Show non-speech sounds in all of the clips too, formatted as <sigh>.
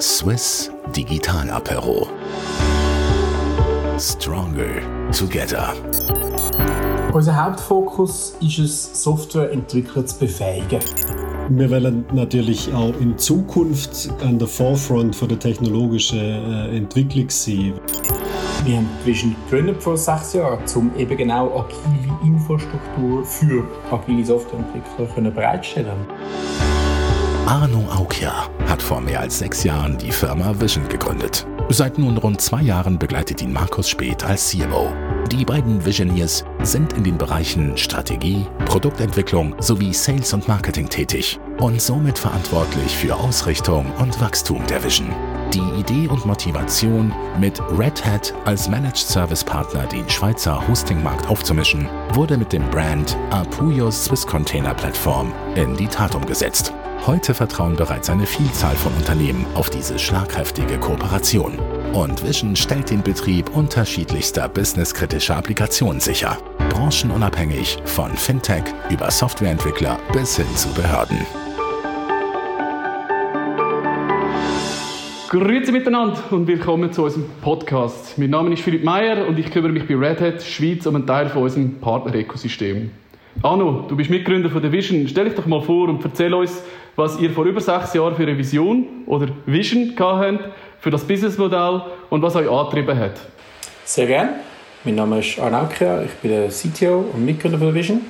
Swiss Digital Apero. Stronger Together. Unser Hauptfokus ist es, Softwareentwickler zu befähigen. Wir wollen natürlich auch in Zukunft an der Forefront von der technologischen äh, Entwicklung sein. Wir haben Vision gegründet vor sechs Jahren, um eben genau agile Infrastruktur für agile Softwareentwickler bereitzustellen. Arno Aukia hat vor mehr als sechs Jahren die Firma Vision gegründet. Seit nun rund zwei Jahren begleitet ihn Markus Speth als CMO. Die beiden Visioneers sind in den Bereichen Strategie, Produktentwicklung sowie Sales und Marketing tätig und somit verantwortlich für Ausrichtung und Wachstum der Vision. Die Idee und Motivation, mit Red Hat als Managed Service Partner den Schweizer Hostingmarkt aufzumischen, wurde mit dem Brand Apuyo Swiss Container Plattform in die Tat umgesetzt. Heute vertrauen bereits eine Vielzahl von Unternehmen auf diese schlagkräftige Kooperation. Und Vision stellt den Betrieb unterschiedlichster businesskritischer Applikationen sicher. Branchenunabhängig von Fintech über Softwareentwickler bis hin zu Behörden. Grüezi miteinander und willkommen zu unserem Podcast. Mein Name ist Philipp Meyer und ich kümmere mich bei Red Hat Schweiz um einen Teil von unserem Partner-Ökosystem. Arno, du bist Mitgründer von der Vision. Stell dich doch mal vor und erzähl uns, was ihr vor über sechs Jahren für eine Vision oder Vision habt für das Businessmodell und was euch angetrieben hat. Sehr gerne. Mein Name ist Arno Aukia, ich bin der CTO und Mitgründer von Vision.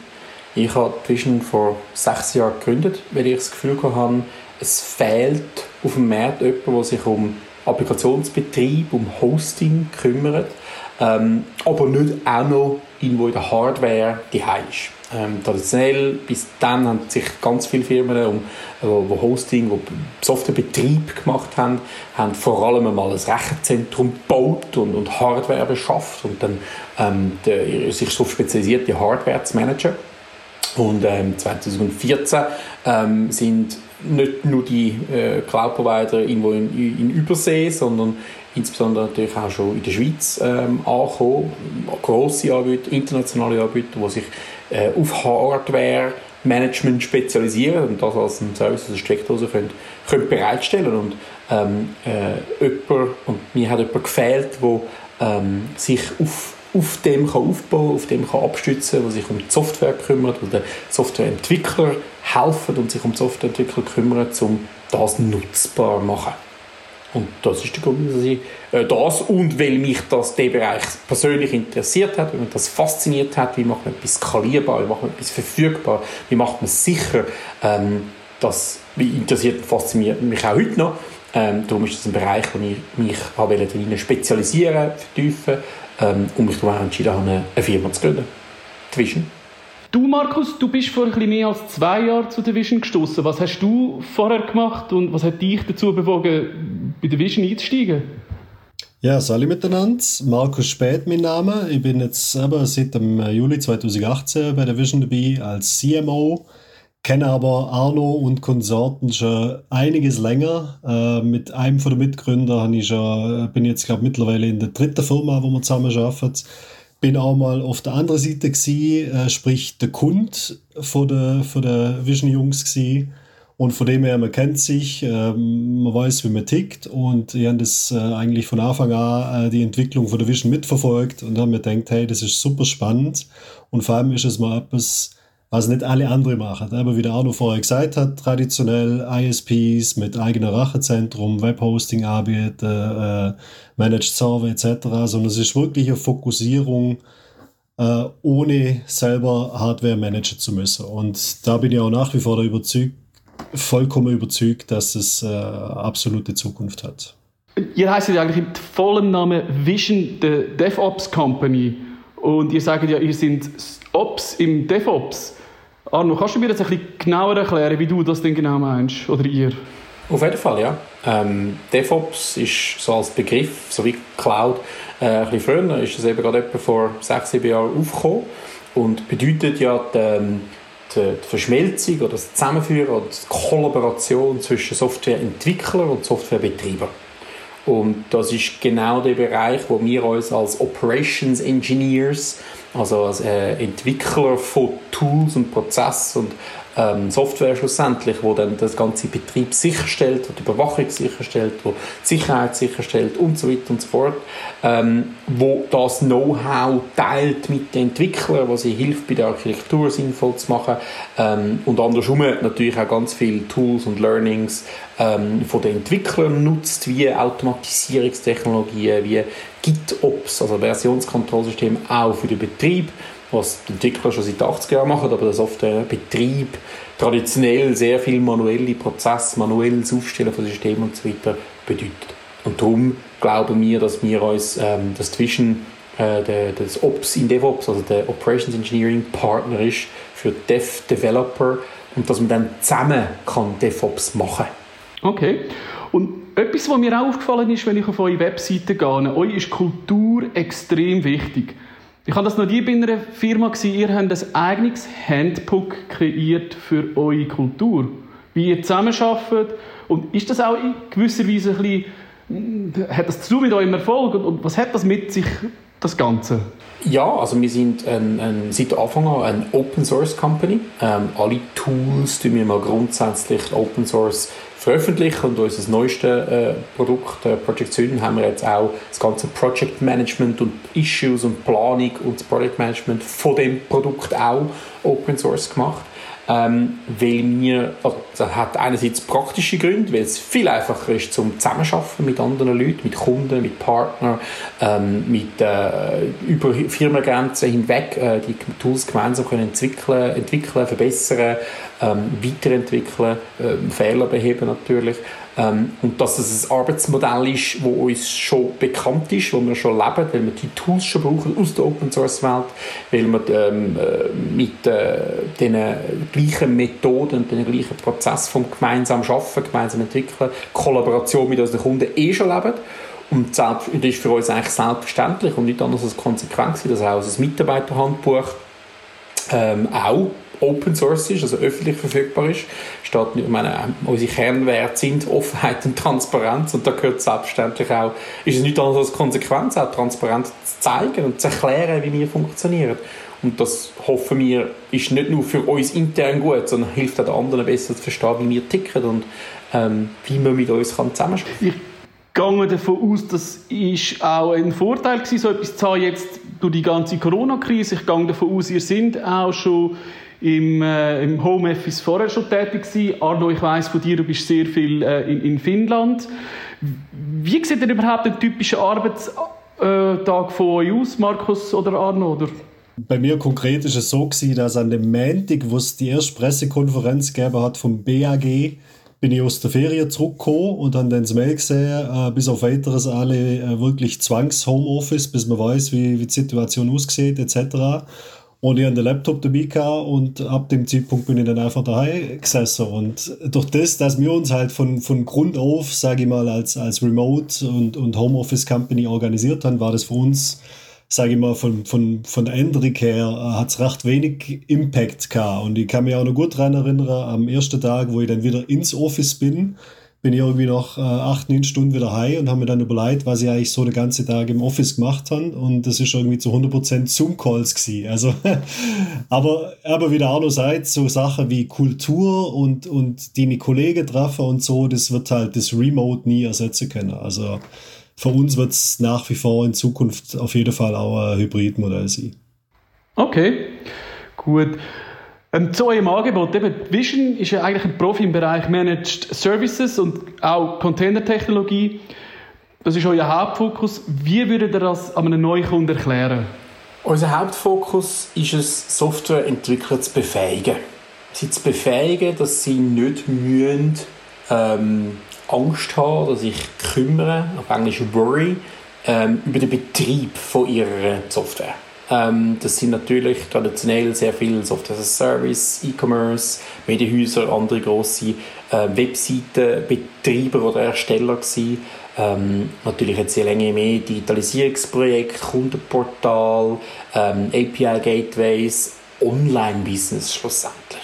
Ich habe Vision vor sechs Jahren gegründet, weil ich das Gefühl hatte, es fehlt auf dem Markt jemand, der sich um Applikationsbetrieb, um Hosting kümmert, ähm, aber nicht auch noch irgendwo in der Hardware die ist. Ähm, traditionell, bis dann haben sich ganz viele Firmen, um, wo Hosting, wo Softwarebetrieb gemacht haben, haben vor allem einmal ein Rechenzentrum gebaut und, und Hardware beschafft und dann ähm, der, sich so spezialisiert, die Hardware zu managen. Und ähm, 2014 ähm, sind nicht nur die äh, Cloud-Provider irgendwo in, in Übersee, sondern insbesondere natürlich auch schon in der Schweiz ähm, angekommen. Grosse Anbieter, internationale Anbieter, die sich äh, auf Hardware Management spezialisieren und das als ein Service, als Steckdose können, können bereitstellen und ähm, äh, jemand, und mir hat jemand gefehlt, der ähm, sich auf auf dem kann aufbauen, auf dem kann abstützen, der sich um die Software kümmert, wo der Softwareentwickler helfen und sich um die Softwareentwickler kümmern, um das nutzbar zu machen. Und das ist der Grund, dass ich äh, das und weil mich das der Bereich persönlich interessiert hat, weil mich das fasziniert hat, wie macht man etwas skalierbar, wie macht man etwas verfügbar, wie macht man sicher, ähm, das interessiert fasziniert mich auch heute noch. Ähm, darum ist das ein Bereich, wo ich mich habe spezialisieren, vertiefen ähm, und mich darum entschieden habe, eine Firma zu gründen. Die Vision. Du, Markus, du bist vor ein mehr als zwei Jahren zu der Vision gestoßen. Was hast du vorher gemacht und was hat dich dazu bewogen, bei der Vision einzusteigen? Ja, salut miteinander. Markus Spät mein Name. Ich bin jetzt aber seit dem Juli 2018 bei der Vision dabei als CMO. Kenne aber Arno und Konsorten schon einiges länger. Äh, mit einem von den Mitgründern ich schon, bin jetzt glaube mittlerweile in der dritten Firma, wo wir zusammen arbeiten bin auch mal auf der anderen Seite gewesen, äh, sprich der Kund von der, von der Vision Jungs gewesen. Und von dem her, man kennt sich, äh, man weiß, wie man tickt und ich habe das äh, eigentlich von Anfang an äh, die Entwicklung von der Vision mitverfolgt und haben mir gedacht, hey, das ist super spannend und vor allem ist es mal etwas, was nicht alle anderen machen. Aber wie der Arno vorher gesagt hat, traditionell ISPs mit eigener Rachezentrum, Webhosting anbieten, äh, Managed Server etc., sondern es ist wirklich eine Fokussierung, äh, ohne selber Hardware managen zu müssen. Und da bin ich auch nach wie vor überzeugt, vollkommen überzeugt, dass es äh, absolute Zukunft hat. Ihr heißt ja eigentlich im vollen Namen Vision the DevOps Company und ihr sagt ja, ihr seid Ops im DevOps. Arno, kannst du mir das ein bisschen genauer erklären, wie du das denn genau meinst? Oder ihr? Auf jeden Fall, ja. Ähm, DevOps ist so als Begriff, so wie Cloud, äh, ein bisschen früher, ist das eben gerade etwa vor sechs, sieben Jahren aufgekommen und bedeutet ja ähm, die, die Verschmelzung oder das Zusammenführen oder die Kollaboration zwischen Softwareentwicklern und Softwarebetreibern. Und das ist genau der Bereich, wo wir uns als Operations Engineers, also als äh, Entwickler von Tools und Prozessen und ähm, Software schlussendlich, wo dann das ganze Betrieb sicherstellt, die Überwachung sicherstellt, wo die Sicherheit sicherstellt und so weiter und so fort, ähm, wo das Know-how teilt mit den Entwicklern, wo sie hilft, bei der Architektur sinnvoll zu machen ähm, und andersrum natürlich auch ganz viele Tools und Learnings ähm, von den Entwicklern nutzt, wie Automatisierungstechnologien, wie GitOps, also Versionskontrollsystem auch für den Betrieb was die Entwickler schon seit 80 Jahren machen, aber der Softwarebetrieb traditionell sehr viel manuelle Prozesse, manuelles Aufstellen von Systemen und so weiter bedeutet. Und darum glauben wir, dass wir uns ähm, das zwischen äh, der, Ops in DevOps, also der Operations Engineering Partner ist für Dev Developer und dass man dann zusammen kann DevOps machen. Okay. Und etwas, was mir auch aufgefallen ist, wenn ich auf eure Webseite gehe, euch ist Kultur extrem wichtig. Ich habe das noch nie bei einer Firma gesehen. Ihr habt ein eigenes Handbook kreiert für eure Kultur. Wie ihr zusammenarbeitet. Und ist das auch in gewisser Weise ein bisschen, hm, hat das zu tun mit eurem Erfolg? Und was hat das mit sich, das Ganze? Ja, also wir sind ein, ein, seit Anfang an eine Open Source Company. Ähm, alle Tools tun wir mal grundsätzlich Open Source veröffentlichen und unser neuestes äh, Produkt, äh, Project Süden, haben wir jetzt auch das ganze Project Management und Issues und Planung und das Project Management von dem Produkt auch Open Source gemacht ähm, weil mir, also das hat einerseits praktische Gründe, weil es viel einfacher ist zum Zusammenarbeiten mit anderen Leuten, mit Kunden, mit Partnern, ähm, mit äh, über Firmengrenzen hinweg äh, die Tools gemeinsam können entwickeln, entwickeln verbessern, ähm, weiterentwickeln, äh, Fehler beheben natürlich. Ähm, und dass es ein Arbeitsmodell ist, das uns schon bekannt ist, wo wir schon leben, weil wir die Tools schon brauchen aus der Open Source Welt, weil wir ähm, äh, mit äh, den gleichen Methoden und den gleichen Prozess vom gemeinsamen Schaffen, gemeinsam entwickeln, Kollaboration mit unseren Kunden eh schon leben. Und das ist für uns eigentlich selbstverständlich und nicht anders als konsequent, dass auch unser Mitarbeiterhandbuch ähm, auch Open Source ist, also öffentlich verfügbar ist. Steht, ich meine, unsere Kernwerte sind Offenheit und Transparenz und da gehört selbstverständlich auch, ist es nicht anders als Konsequenz, auch transparent zu zeigen und zu erklären, wie wir funktionieren. Und das hoffen wir, ist nicht nur für uns intern gut, sondern hilft auch den anderen besser zu verstehen, wie wir ticken und ähm, wie man mit uns kann. Ich gehe davon aus, das ist auch ein Vorteil gewesen, so etwas zu haben jetzt durch die ganze Corona-Krise. Ich gehe davon aus, ihr seid auch schon im, äh, im Homeoffice vorher schon tätig gewesen. Arno, ich weiss von dir, du bist sehr viel äh, in, in, Finnland. Wie sieht denn überhaupt ein typischer Arbeitstag von euch aus, Markus oder Arno? Oder? Bei mir konkret ist es so gewesen, dass an dem Montag, wo es die erste Pressekonferenz gegeben hat vom BAG, bin ich aus der Ferien zurückgekommen und dann das Mail gesehen, äh, bis auf weiteres alle äh, wirklich Zwangs-Homeoffice, bis man weiß, wie, wie die Situation aussieht, etc. Und ich hatte den Laptop dabei gehabt und ab dem Zeitpunkt bin ich dann einfach daheim gesessen. Und durch das, dass wir uns halt von, von Grund auf, sage ich mal, als, als Remote- und, und Homeoffice-Company organisiert haben, war das für uns, sage ich mal, von, von, von der Änderung her, äh, hat es recht wenig Impact gehabt. Und ich kann mich auch noch gut daran erinnern, am ersten Tag, wo ich dann wieder ins Office bin, bin ich irgendwie noch äh, acht, neun Stunden wieder heim und habe mir dann überlegt, was ich eigentlich so den ganzen Tag im Office gemacht habe. Und das ist irgendwie zu 100% Zoom-Calls gewesen. Also, <laughs> aber, aber wie der Arno sagt, so Sachen wie Kultur und, und deine Kollegen treffen und so, das wird halt das Remote nie ersetzen können. Also, für uns wird es nach wie vor in Zukunft auf jeden Fall auch ein Hybridmodell sein. Okay, gut. Ähm, zu eurem Angebot, eben, Vision ist ja eigentlich ein Profi im Bereich Managed Services und auch Containertechnologie. Das ist euer Hauptfokus. Wie würdet ihr das einem Neukunden erklären? Unser Hauptfokus ist es, Softwareentwickler zu befähigen. Sie zu befähigen, dass sie nicht müssen, ähm, Angst haben oder sich kümmern, auf Englisch worry, ähm, über den Betrieb von ihrer Software. Ähm, das sind natürlich traditionell sehr viele Software as a Service, E-Commerce, Medienhäuser, andere grosse äh, Webseitenbetreiber oder Ersteller gewesen. Ähm, natürlich jetzt sehr länger mehr Digitalisierungsprojekte, Kundenportal, ähm, API-Gateways, Online-Business schlussendlich.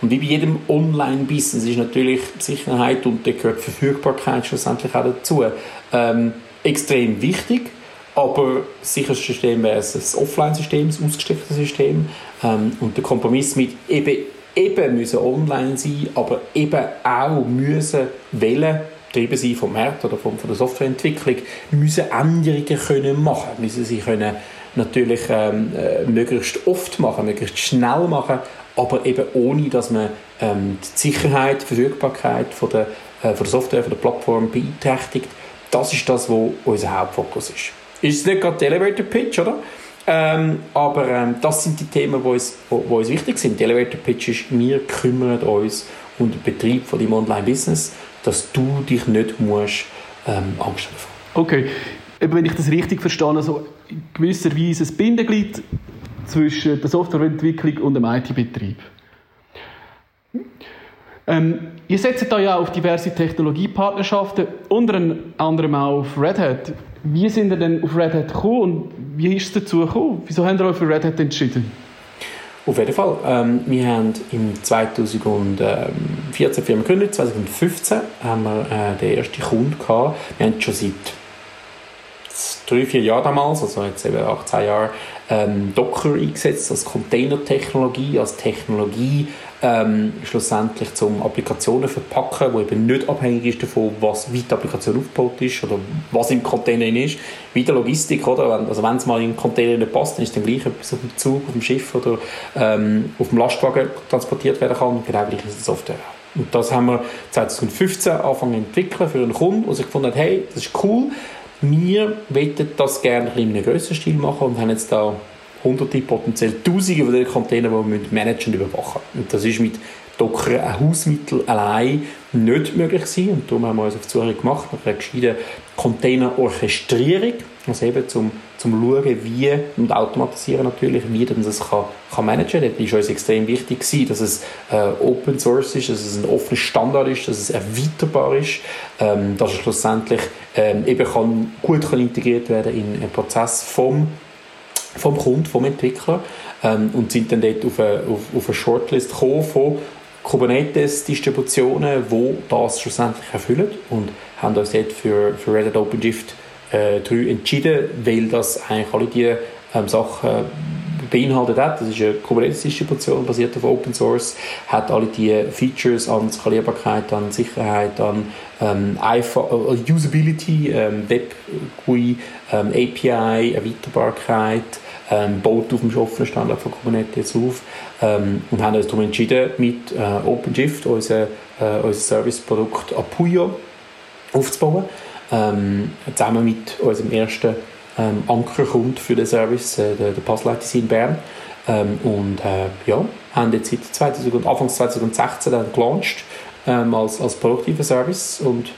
Und wie bei jedem Online-Business ist natürlich Sicherheit und da gehört Verfügbarkeit schlussendlich auch dazu ähm, extrem wichtig. Aber das sicherste System wäre ein Offline-System, ein ausgestecktes System. Ähm, und der Kompromiss mit eben eben müssen online sein, aber eben auch müssen wollen, getrieben sein vom Markt oder von, von der Softwareentwicklung, müssen Änderungen können machen, müssen sie können natürlich ähm, äh, möglichst oft machen, möglichst schnell machen, aber eben ohne, dass man ähm, die Sicherheit, die Verfügbarkeit von der, äh, von der Software, von der Plattform beeinträchtigt. Das ist das, was unser Hauptfokus ist. Ist nicht gerade der Elevator Pitch, oder? Ähm, aber ähm, das sind die Themen, die uns, wo, wo uns wichtig sind. Die Elevator Pitch ist, wir kümmern uns um den Betrieb von deinem Online-Business, dass du dich nicht musst, ähm, Angst haben Okay, wenn ich das richtig verstehe, also in gewisser Weise ein Bindeglied zwischen der Softwareentwicklung und dem IT-Betrieb. Ähm, ihr setzt da ja auf diverse Technologiepartnerschaften, unter anderem auch auf Red Hat. Wie sind ihr denn auf Red Hat gekommen und wie ist es dazu gekommen? Wieso habt ihr euch für Red Hat entschieden? Auf jeden Fall. Ähm, wir haben im 2014 Firma gegründet, 2015 haben wir äh, den ersten Kunden gehabt. Wir haben schon seit drei, vier Jahren damals, also jetzt eben 18 Jahre, ähm, Docker eingesetzt als Containertechnologie, als Technologie ähm, schlussendlich zum Applikationen verpacken, wo eben nicht abhängig ist davon, was, wie die Applikation aufgebaut ist oder was im Container ist. Wie der Logistik, oder? Also wenn es mal in den Container nicht passt, dann ist dann gleich etwas auf dem Zug, auf dem Schiff oder ähm, auf dem Lastwagen transportiert werden kann. Genau gleich ist die Software und das haben wir 2015 angefangen zu entwickeln für einen Kunden, der sich gefunden hat, hey, das ist cool, wir wollen das gerne in einem größeren Stil machen und haben jetzt da hunderte, potenziell tausende von diesen Containern, die wir managen und überwachen Und das ist mit Docker ein Hausmittel allein nicht möglich gewesen. Und darum haben wir uns auf die Suche gemacht nach einer gescheiten Containerorchestrierung, also eben zum, zum Schauen, wie, und automatisieren natürlich, wie man das kann, kann managen kann. Dort war uns extrem wichtig, gewesen, dass es äh, Open Source ist, dass es ein offener Standard ist, dass es erweiterbar ist, ähm, dass es schlussendlich ähm, eben kann, gut kann integriert werden in einen Prozess vom vom Kunden, vom Entwickler ähm, und sind dann dort auf eine, auf, auf eine Shortlist gekommen von Kubernetes-Distributionen, die das schlussendlich erfüllen und haben uns dort für, für Red Hat OpenShift äh, 3 entschieden, weil das eigentlich alle diese ähm, Sachen beinhaltet hat. Das ist eine Kubernetes-Distribution, basiert auf Open Source, hat alle die Features an Skalierbarkeit, an Sicherheit, an ähm, äh, Usability, ähm, Web GUI, ähm, API, Erweiterbarkeit, ähm, baut auf dem offenen Standard von Kubernetes auf ähm, und haben uns darum entschieden, mit äh, OpenShift unser, äh, unser Serviceprodukt Apuyo aufzubauen. Ähm, zusammen mit unserem ersten ähm, Ankerkunden für den Service, äh, der, der Passleiter in Bern. Ähm, und äh, ja, haben jetzt seit 2000, Anfang 2016 dann gelauncht ähm, als, als produktiver Service und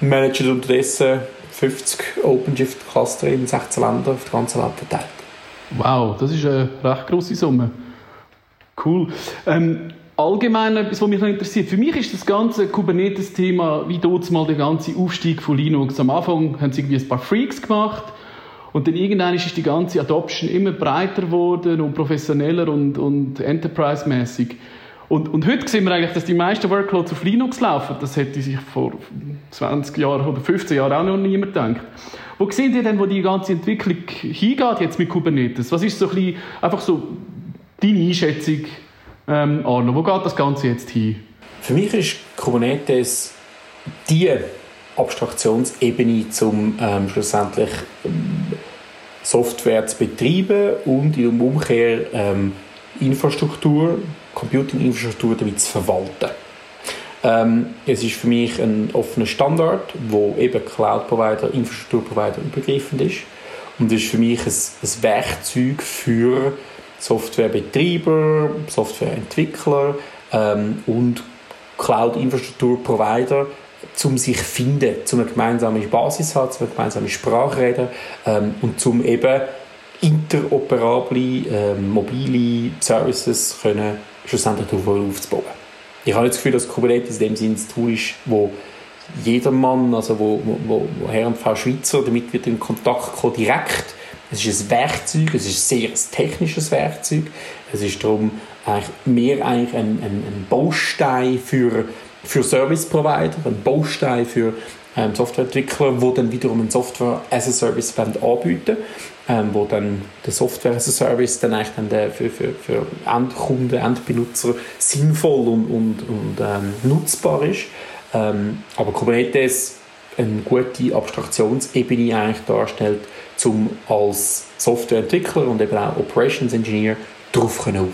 managen unterdessen 50 OpenShift-Cluster in 16 Ländern auf der ganzen Welt verteilt. Wow, das ist eine recht grosse Summe. Cool. Ähm, allgemein etwas, was mich noch interessiert. Für mich ist das ganze Kubernetes-Thema, wie dort mal der ganze Aufstieg von Linux. Am Anfang haben sie irgendwie ein paar Freaks gemacht und dann irgendwann ist die ganze Adoption immer breiter geworden und professioneller und, und enterprise-mäßig. Und, und heute sehen wir eigentlich, dass die meisten Workloads auf Linux laufen. Das hätte sich vor 20 Jahren oder 15 Jahren auch noch niemand gedacht. Wo sehen ihr denn, wo die ganze Entwicklung hingeht jetzt mit Kubernetes? Was ist so ein bisschen, einfach so deine Einschätzung, ähm, Arno? Wo geht das Ganze jetzt hin? Für mich ist Kubernetes die Abstraktionsebene, um ähm, schlussendlich ähm, Software zu betreiben und in Umkehr ähm, Infrastruktur, Computing-Infrastruktur damit zu verwalten. Ähm, es ist für mich ein offener Standard, wo eben Cloud-Provider, Infrastrukturprovider übergreifend ist. Und es ist für mich ein, ein Werkzeug für Softwarebetreiber, Softwareentwickler ähm, und Cloud-Infrastrukturprovider, um sich finden, um eine gemeinsame Basis haben, um eine gemeinsame Sprache reden ähm, und um eben interoperable, ähm, mobile Services können schlussendlich aufzubauen. Ich habe das Gefühl, dass Kubernetes in dem Sinne ein Tool ist, wo jedermann, also wo, wo, wo Herr und Frau Schweizer damit wird in Kontakt kommen, direkt. Es ist ein Werkzeug, es ist ein sehr technisches Werkzeug. Es ist darum eigentlich mehr eigentlich ein, ein, ein Baustein für für Service Provider, ein Baustein für ähm, Softwareentwickler, die dann wiederum ein Software as a Service anbieten ähm, wo dann der Software as a Service dann eigentlich dann der für, für, für Endkunden, Endbenutzer sinnvoll und, und, und ähm, nutzbar ist. Ähm, aber Kubernetes eine gute Abstraktionsebene eigentlich darstellt, um als Softwareentwickler und eben auch Operations Engineer darauf aufbauen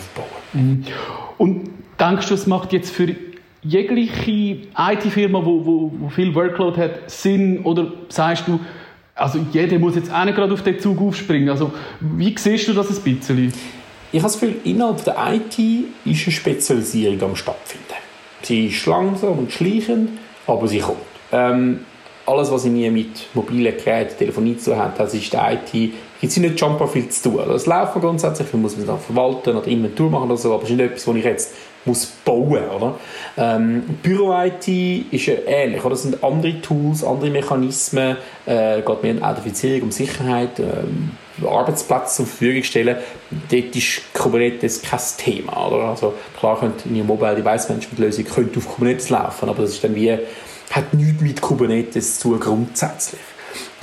mhm. Und denkst du, es macht jetzt für jegliche IT-Firma, wo, wo, wo viel Workload hat, Sinn? Oder sagst du, also jeder muss jetzt auch nicht gerade auf den Zug aufspringen? Also wie siehst du das ein bisschen? Ich habe das Gefühl, innerhalb der IT ist eine Spezialisierung am stattfinden. Sie ist langsam und schleichend, aber sie kommt. Ähm, alles, was irgendwie mit mobilen Geräten, Telefonie zu hat, das ist der IT, gibt es nicht jumper viel zu tun. Das Laufen grundsätzlich, man muss es dann verwalten oder Inventur machen oder so, aber es ist nicht etwas, was ich jetzt muss bauen oder? Ähm, Büro-IT ist ja ähnlich. Oder? Das sind andere Tools, andere Mechanismen, äh, geht mehr um Authentifizierung, um Sicherheit, äh, Arbeitsplätze zur Verfügung stellen. Dort ist Kubernetes kein Thema. Oder? Also, klar könnte eine Mobile Device Management Lösung könnte auf Kubernetes laufen, aber das ist dann wie, hat nichts mit Kubernetes zu grundsätzlich.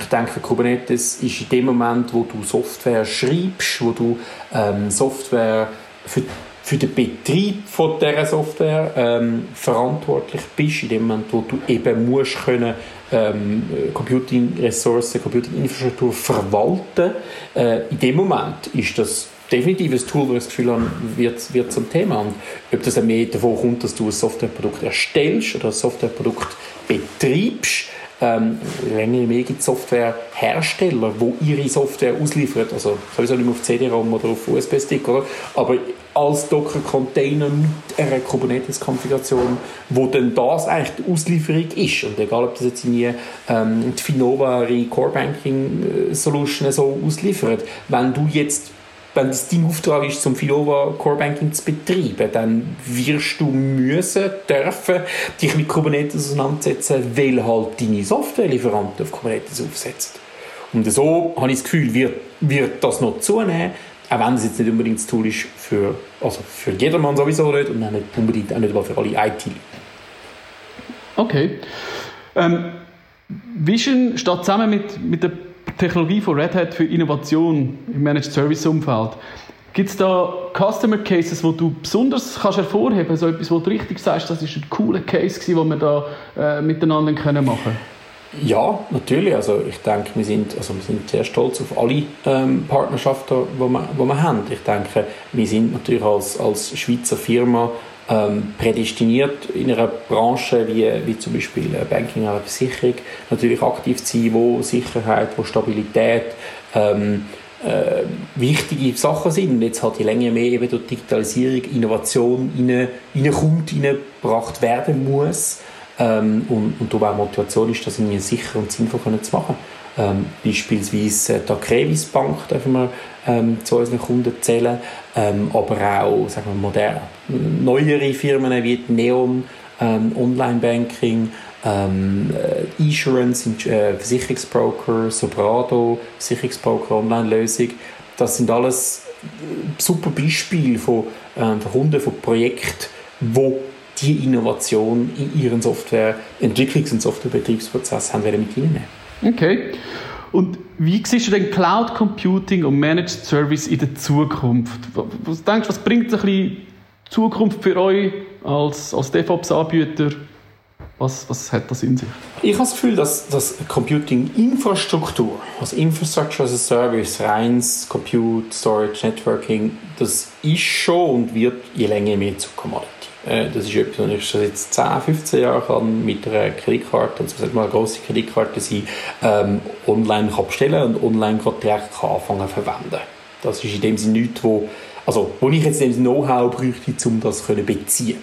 Ich denke, Kubernetes ist in dem Moment, wo du Software schreibst, wo du ähm, Software für für den Betrieb von dieser Software ähm, verantwortlich bist, in dem Moment, wo du eben musst können, ähm, Computing-Ressourcen, Computing-Infrastruktur verwalten, äh, in dem Moment ist das definitiv ein Tool, wo ich das Gefühl habe, wird, wird zum Thema. Und ob das mehr davon kommt, dass du ein Softwareprodukt erstellst oder ein Softwareprodukt betreibst, ähm, länger mehr gibt Softwarehersteller, die ihre Software ausliefern, also sowieso nicht mehr auf CD-ROM oder auf USB-Stick, aber als Docker-Container mit einer Kubernetes-Konfiguration, wo dann das eigentlich die Auslieferung ist. Und egal, ob das jetzt in ähm, die Finova Core Banking äh, Solution so ausliefert, wenn du jetzt wenn das dein Auftrag ist, zum Finova Core Banking zu betreiben, dann wirst du müssen, dürfen, dich mit Kubernetes auseinandersetzen, weil halt deine Softwarelieferanten auf Kubernetes aufsetzen. Und so habe ich das Gefühl, wird, wird das noch zunehmen, auch wenn es jetzt nicht unbedingt das Tool ist für, also für jedermann sowieso nicht und nicht unbedingt auch nicht für alle IT. Okay. Ähm, Vision steht zusammen mit, mit der Technologie von Red Hat für Innovation im Managed Service Umfeld. Gibt es da Customer Cases, wo du besonders kannst hervorheben kannst? So etwas, wo du richtig sagst, das ist ein cooler Case, den wir da äh, miteinander können machen können? Ja, natürlich. Also ich denke, wir sind, also wir sind sehr stolz auf alle ähm, Partnerschaften, die wir, wir haben. Ich denke, wir sind natürlich als, als Schweizer Firma ähm, prädestiniert in einer Branche wie, wie zum Beispiel äh, Banking oder Versicherung natürlich aktiv zu sein, wo Sicherheit, wo Stabilität ähm, äh, wichtige Sachen sind. Und jetzt hat die Länge mehr eben durch Digitalisierung, Innovation reinkommt, reingebracht werden muss. Ähm, und, und auch Motivation ist, das irgendwie sicher und sinnvoll zu machen. Ähm, beispielsweise äh, die Acrevis Bank dürfen wir ähm, zu unseren Kunden zählen, ähm, aber auch sagen wir, moderne, neuere Firmen wie Neon, ähm, Online-Banking, ähm, äh, Insurance, äh, Versicherungsbroker, Sobrado, Versicherungsbroker, Online-Lösung. Das sind alles äh, super Beispiele von, ähm, von Kunden, von Projekten, wo die Innovation in ihren Softwareentwicklungs- und Softwarebetriebsprozess haben mit hineinnehmen. Okay. Und wie siehst du denn Cloud Computing und Managed Service in der Zukunft? Was denkst du, was bringt ein bisschen Zukunft für euch als, als DevOps-Anbieter? Was, was hat das in sich? Ich habe das Gefühl, dass, dass Computing-Infrastruktur, also Infrastructure as a Service, reins Compute, Storage, Networking, das ist schon und wird je länger mehr zu Commodity. Äh, das ist etwas, was ich schon seit 10, 15 Jahren kann mit einer Kreditkarte, und es muss mal eine grosse Kreditkarte sein, ähm, online kann bestellen und online direkt kann anfangen zu verwenden. Das ist in dem Sinne nichts, wo, also, wo ich jetzt Know-how bräuchte, um das zu beziehen.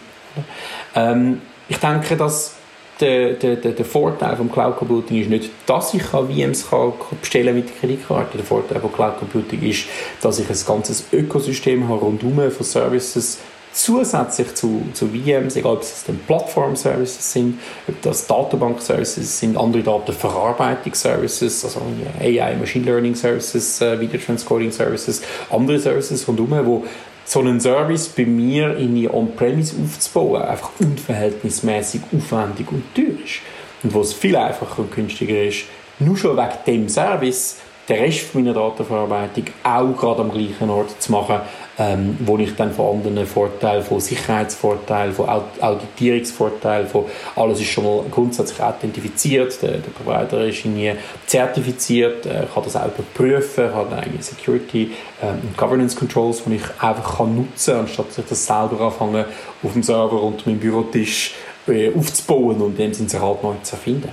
Ähm, ich denke, dass der, der, der, Vorteil vom Cloud Computing ist nicht, dass ich VMs kann bestellen mit der Kreditkarte. Der Vorteil von Cloud Computing ist, dass ich ein ganzes Ökosystem habe rundum von Services, zusätzlich zu, zu VMs, egal ob es dann Plattform-Services sind, ob das Datenbank-Services sind, andere Datenverarbeitungs-Services, also AI, Machine Learning-Services, äh, Video Transcoding-Services, andere Services rundherum, wo so einen Service bei mir in die On-Premise aufzubauen einfach unverhältnismäßig aufwendig und teuer ist. Und wo es viel einfacher und günstiger ist, nur schon wegen dem Service den Rest meiner Datenverarbeitung auch gerade am gleichen Ort zu machen, ähm, wo ich dann von anderen Vorteilen, von Sicherheitsvorteilen, von Auditierungsvorteilen, von alles ist schon mal grundsätzlich authentifiziert, der, der Provider ist irgendwie zertifiziert, äh, kann das auch überprüfen, hat eigene Security ähm, und Governance Controls, die ich einfach kann nutzen kann, anstatt dass ich das selber anfangen auf dem Server unter meinem Bürotisch äh, aufzubauen und in dem Sinne halt neu zu erfinden.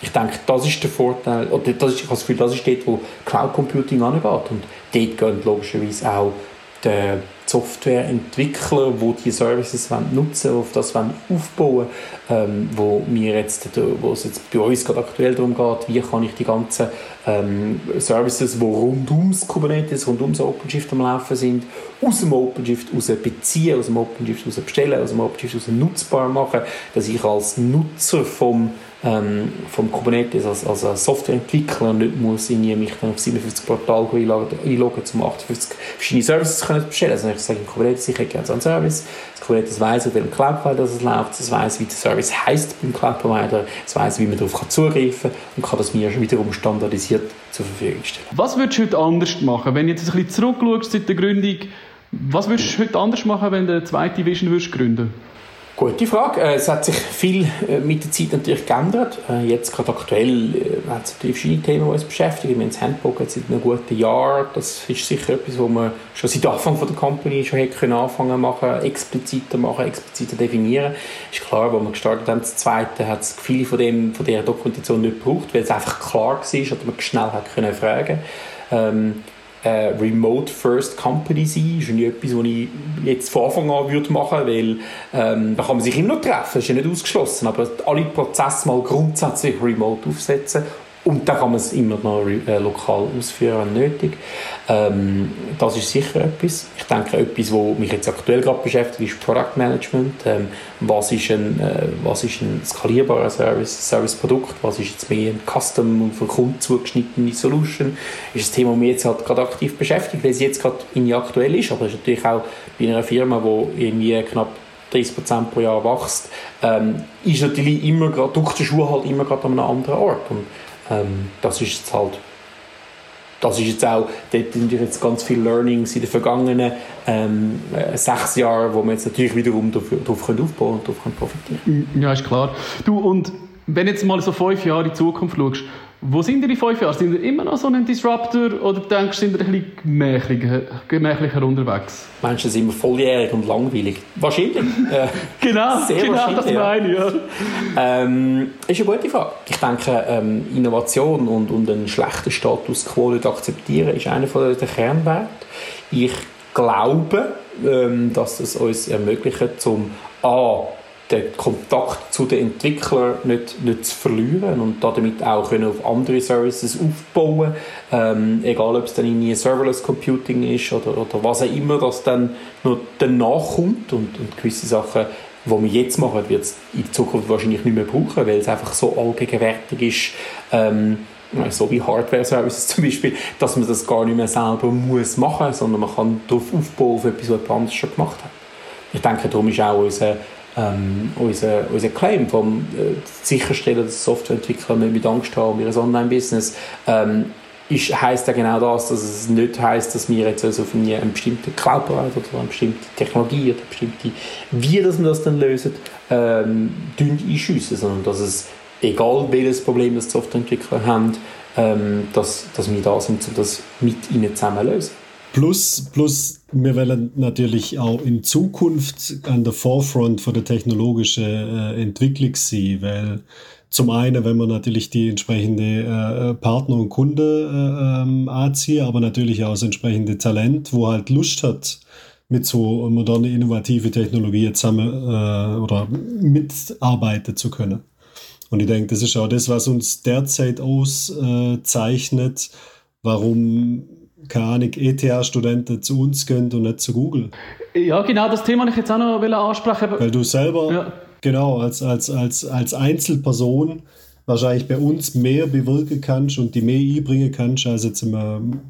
Ich denke, das ist der Vorteil, oder das ist, ich habe das Gefühl, das ist dort, wo Cloud Computing angeht. Und dort gehen logischerweise auch die Softwareentwickler, die diese Services nutzen wollen, auf das wollen aufbauen ähm, wo, wir jetzt, wo es jetzt bei uns gerade aktuell darum geht, wie kann ich die ganzen ähm, Services, die rund ums Kubernetes, rund ums OpenShift am Laufen sind, aus dem OpenShift raus beziehen, aus dem OpenShift raus bestellen, aus dem OpenShift raus nutzbar machen, dass ich als Nutzer vom ähm, vom Kubernetes als, als Softwareentwickler nicht muss ich mich dann auf 57 Portale einloggen, um 58 verschiedene Services zu bestellen. Also ich sage im Kubernetes, ich hätte gerne so einen Service. Das Kubernetes weiss, auf welchem Cloud-Provider es läuft, es weiss, wie der Service heisst beim Cloud-Provider, es weiss, wie man darauf zugreifen kann und kann das mir wiederum standardisiert zur Verfügung stellen. Was würdest du heute anders machen, wenn du jetzt ein bisschen zurückschaust seit der Gründung, was würdest du heute anders machen, wenn du eine zweite Vision würdest gründen Gute Frage. Äh, es hat sich viel äh, mit der Zeit natürlich geändert. Äh, jetzt gerade aktuell hat es natürlich verschiedene Themen, die uns beschäftigen. Wir haben das Handbook jetzt seit einem guten Jahr. Das ist sicher etwas, wo wir schon seit Anfang von der Company schon hätte können anfangen machen, expliziter machen, expliziter definieren. Ist klar, als wir gestartet haben, das Zweite, hat es viele von dem von der Dokumentation nicht gebraucht, weil es einfach klar war oder man schnell hat können fragen. Ähm, äh, Remote First Company sein. Das ist nicht etwas, was ich jetzt von Anfang an würde machen würde, weil ähm, da kann man sich immer noch treffen, das ist ja nicht ausgeschlossen, aber alle Prozesse mal grundsätzlich remote aufsetzen und dann kann man es immer noch äh, lokal ausführen, wenn nötig. Ähm, das ist sicher etwas. Ich denke, etwas, was mich jetzt aktuell gerade beschäftigt, ist Product Management. Ähm, was, ist ein, äh, was ist ein skalierbarer Service, Serviceprodukt? Was ist jetzt mehr ein Custom und für Kunden zugeschnittene Solution? Ist ein Thema, das mich jetzt halt gerade aktiv beschäftigt, weil es jetzt gerade in aktuell ist. Aber es ist natürlich auch bei einer Firma, die irgendwie knapp 30% pro Jahr wächst, ähm, ist natürlich immer gerade, durch die Schuhe halt immer gerade an einem anderen Ort. Und ähm, das ist jetzt halt das ist jetzt auch, dort sind jetzt ganz viele Learnings in den vergangenen ähm, äh, sechs Jahren, wo wir jetzt natürlich wiederum darauf, darauf aufbauen und darauf profitieren Ja, ist klar. Du, und wenn jetzt mal so fünf Jahre in die Zukunft schaust, wo sind ihr in fünf Jahren? Sind ihr immer noch so ein Disruptor oder denkst du, sind ihr ein bisschen gemächlicher, gemächlicher unterwegs? Du, sind wir volljährig und langweilig? Wahrscheinlich. <laughs> Äh, genau, sehr genau das meine ich. Ja. Ähm, ist eine gute Frage. Ich denke, ähm, Innovation und, und einen schlechten Status quo nicht akzeptieren, ist einer der Kernwerte. Ich glaube, ähm, dass es uns ermöglicht, zum A den Kontakt zu den Entwicklern nicht, nicht zu verlieren und damit auch können auf andere Services aufbauen ähm, egal ob es dann irgendwie Serverless Computing ist oder, oder was auch immer, das dann noch danach kommt und, und gewisse Sachen die wir jetzt machen, wird es in Zukunft wahrscheinlich nicht mehr brauchen, weil es einfach so allgegenwärtig ist, ähm, so wie Hardware-Services <laughs> zum Beispiel, dass man das gar nicht mehr selber muss machen, sondern man kann darauf aufbauen, auf etwas, was jemand anderes schon gemacht hat. Ich denke, darum ist auch unser ähm, unser, unser Claim vom äh, sicherstellen, dass Softwareentwickler nicht mit Angst haben um ihr Online-Business, ähm, heisst ja genau das, dass es nicht heisst, dass wir jetzt also auf eine, eine bestimmte cloud oder eine bestimmte Technologie oder eine bestimmte, wie dass wir das dann lösen, ähm, einschiessen, sondern dass es, egal welches Problem das Softwareentwickler haben, ähm, dass, dass wir da sind, um das mit ihnen zusammen zu lösen. Plus, plus, wir wollen natürlich auch in Zukunft an der Forefront von der technologischen äh, Entwicklung sein, weil zum einen, wenn man natürlich die entsprechende äh, Partner und Kunde äh, ähm, anziehen, aber natürlich auch das entsprechende Talent, wo halt Lust hat, mit so moderne, innovative Technologien zusammen äh, oder mitarbeiten zu können. Und ich denke, das ist auch das, was uns derzeit auszeichnet, warum keine Ahnung, ETH-Studenten zu uns gehen und nicht zu Google. Ja, genau, das Thema ich jetzt auch noch ansprechen. Weil du selber, ja. genau, als, als, als, als Einzelperson wahrscheinlich bei uns mehr bewirken kannst und die mehr einbringen kannst, als jetzt im,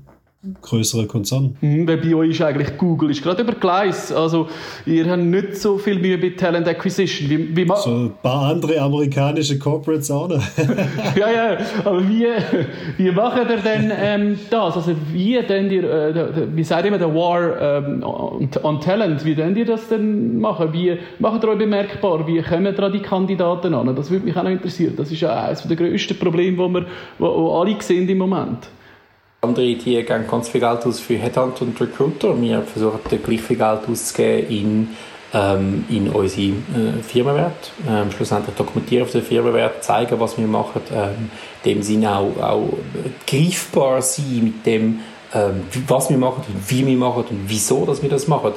größere Konzern. Mhm, weil bei euch ist eigentlich Google ist gerade über Gleis. Also ihr habt nicht so viel Mühe mit Talent Acquisition. Wie, wie so ein paar andere amerikanische Corporates auch noch. <laughs> ja, ja, aber wie, wie macht ihr denn ähm, das? Also wie denn ihr, äh, wie sagt immer der War ähm, on Talent, wie denn ihr das denn machen? Wie macht ihr euch bemerkbar? Wie kommen da die Kandidaten an? Das würde mich auch noch interessieren. Das ist ja eines der grössten Probleme, die wir wo, wo alle sehen im Moment. Andere die geben ganz viel Geld aus für Headhunter und Recruiter. Wir versuchen gleich viel Geld auszugeben in, ähm, in unsere äh, Firmenwert. Ähm, schlussendlich dokumentieren auf den Firmenwert, zeigen, was wir machen. Ähm, dem Sinne auch, auch greifbar sein mit dem, ähm, was wir machen und wie wir machen und wieso dass wir das machen.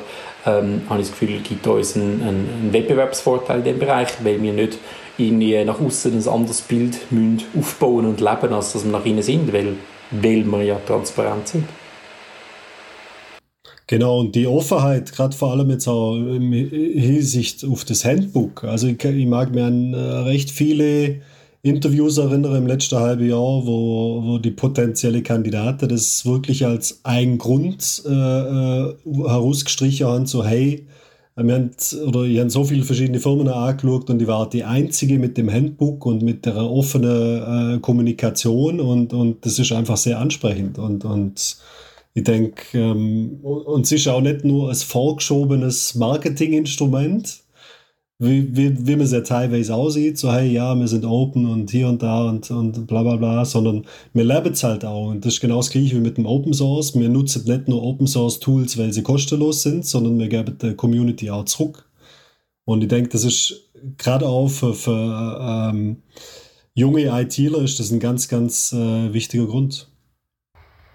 Ähm, habe ich das Gefühl, gibt uns einen, einen Wettbewerbsvorteil in dem Bereich, weil wir nicht irgendwie nach außen ein anderes Bild aufbauen und leben, als dass wir nach innen sind, weil weil wir ja transparent sind. Genau, und die Offenheit, gerade vor allem jetzt auch in Hinsicht auf das Handbook. Also ich, ich mag mir an äh, recht viele Interviews erinnern im letzten halben Jahr, wo, wo die potenzielle Kandidaten das wirklich als einen Grund äh, äh herausgestrichen haben, so hey, wir haben, oder ich habe so viele verschiedene Firmen angeschaut und ich war die einzige mit dem Handbook und mit der offenen äh, Kommunikation und, und das ist einfach sehr ansprechend. Und, und ich denke, ähm, und es ist auch nicht nur ein vorgeschobenes Marketinginstrument, wie, wie, man es ja teilweise aussieht, so hey, ja, wir sind open und hier und da und, und bla bla bla, sondern wir leben es halt auch. Und das ist genau das gleiche wie mit dem Open Source. Wir nutzen nicht nur Open Source Tools, weil sie kostenlos sind, sondern wir geben der Community auch zurück. Und ich denke, das ist gerade auch für, für ähm, junge ITler ist das ein ganz, ganz äh, wichtiger Grund.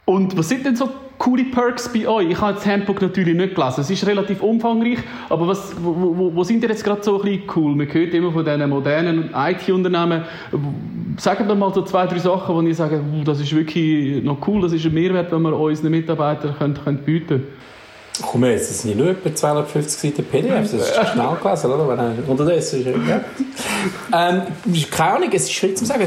Und was sind denn so coole Perks bei euch? Ich habe das Handbook natürlich nicht gelesen. Es ist relativ umfangreich, aber was, wo, wo, wo sind ihr jetzt gerade so ein bisschen cool? Man hört immer von diesen modernen IT-Unternehmen. Sagen wir mal so zwei, drei Sachen, wo ich sage, das ist wirklich noch cool, das ist ein Mehrwert, den wir unseren Mitarbeitern können, können bieten können. Komm jetzt, das sind nicht nur etwa 250 Seiten PDF, das ist schnell gelesen, oder? Wenn unterdessen ist ja. <laughs> ähm, Keine Ahnung, es ist schwierig zu sagen.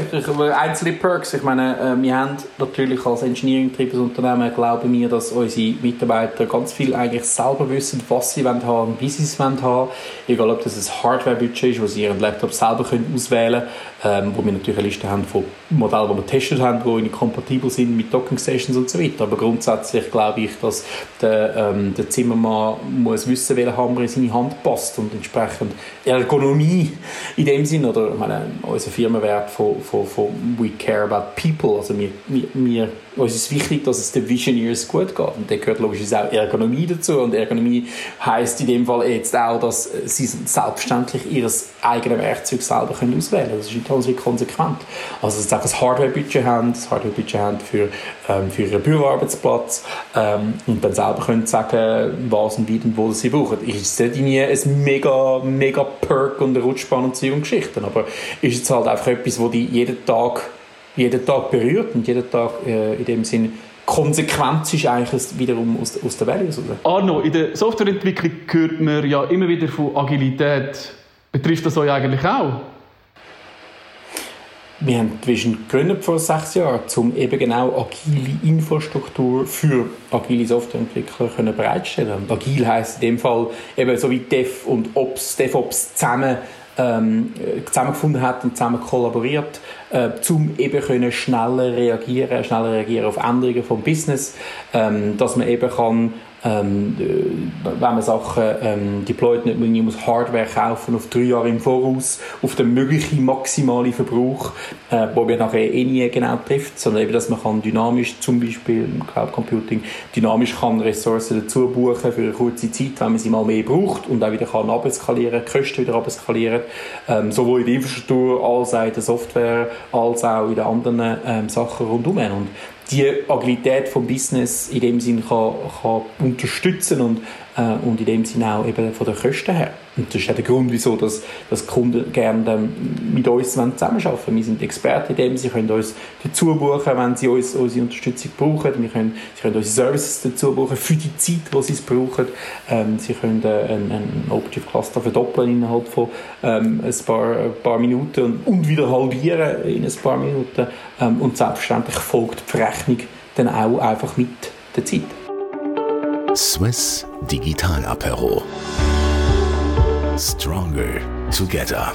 Einzelne Perks, ich meine, äh, wir haben natürlich als engineering-getriebenes Unternehmen, glauben dass unsere Mitarbeiter ganz viel eigentlich selber wissen, was sie haben haben, wie sie es haben haben. Egal, ob das ein Hardware-Budget ist, wo sie ihren Laptop selber können auswählen können, ähm, wo wir natürlich eine Liste haben von Modellen, die wir getestet haben, die kompatibel sind mit Docking Stations und so weiter. Aber grundsätzlich glaube ich, dass der, ähm, der Zimmermann muss wissen, welcher Hammer in seine Hand passt und entsprechend Ergonomie in dem Sinn, oder ich meine, unser Firmenwert von, von, von «We care about people», also wir, wir, wir, uns ist wichtig, dass es den Visioneers gut geht und da gehört logisch auch Ergonomie dazu und Ergonomie heißt in dem Fall jetzt auch, dass sie selbstverständlich ihr eigenes Werkzeug selber auswählen können. Das ist total konsequent. Also auch ein Hardware-Budget haben, das Hardware-Budget haben für, ähm, für ihren Büroarbeitsplatz ähm, und dann selber können sagen, was und wie und wo sie brauchen. Ist es nie ein mega, mega Perk und eine Rutschbahn und und Geschichten, aber ist es halt einfach etwas, das dich jeden Tag, jeden Tag berührt und jeden Tag äh, in dem Sinn Konsequenz ist eigentlich wiederum aus, aus der Welt raus. Arno, in der Softwareentwicklung hört man ja immer wieder von Agilität. Betrifft das euch eigentlich auch? Wir haben Vision gegründet vor sechs Jahren, um eben genau agile Infrastruktur für agile Softwareentwickler können bereitstellen. Agil heißt in dem Fall eben so wie Dev und Ops, DevOps zusammen ähm, zusammengefunden hat und zusammen kollaboriert, äh, um eben können schneller reagieren, schneller reagieren auf Änderungen vom Business, ähm, dass man eben kann ähm, äh, wenn man Sachen ähm, deployt, nicht man muss Hardware kaufen auf drei Jahre im Voraus, auf den möglichen maximalen Verbrauch, äh, wo man nachher eh nie genau trifft, sondern eben, dass man kann dynamisch, zum Beispiel im Cloud Computing, dynamisch kann Ressourcen dazu buchen für eine kurze Zeit, wenn man sie mal mehr braucht und auch wieder kann abskalieren, die Kosten wieder abskalieren, ähm, sowohl in der Infrastruktur als auch in der Software, als auch in den anderen ähm, Sachen rundherum. Und die Agilität vom Business in dem Sinn kann, kann unterstützen und, äh, und in dem Sinn auch eben von den Kosten her. Und das ist auch der Grund, wieso dass, dass Kunden gerne mit uns zusammenarbeiten wollen. Wir sind Experten in dem, sie können uns dazu buchen, wenn sie uns, unsere Unterstützung brauchen. Wir können, sie können unsere Services dazu buchen für die Zeit, die sie es brauchen. Ähm, sie können äh, ein, ein Objective Cluster verdoppeln innerhalb von ähm, ein, paar, ein paar Minuten und, und wieder halbieren in ein paar Minuten. Ähm, und selbstverständlich folgt die Rechnung dann auch einfach mit der Zeit. Swiss Digital Apero. Stronger together.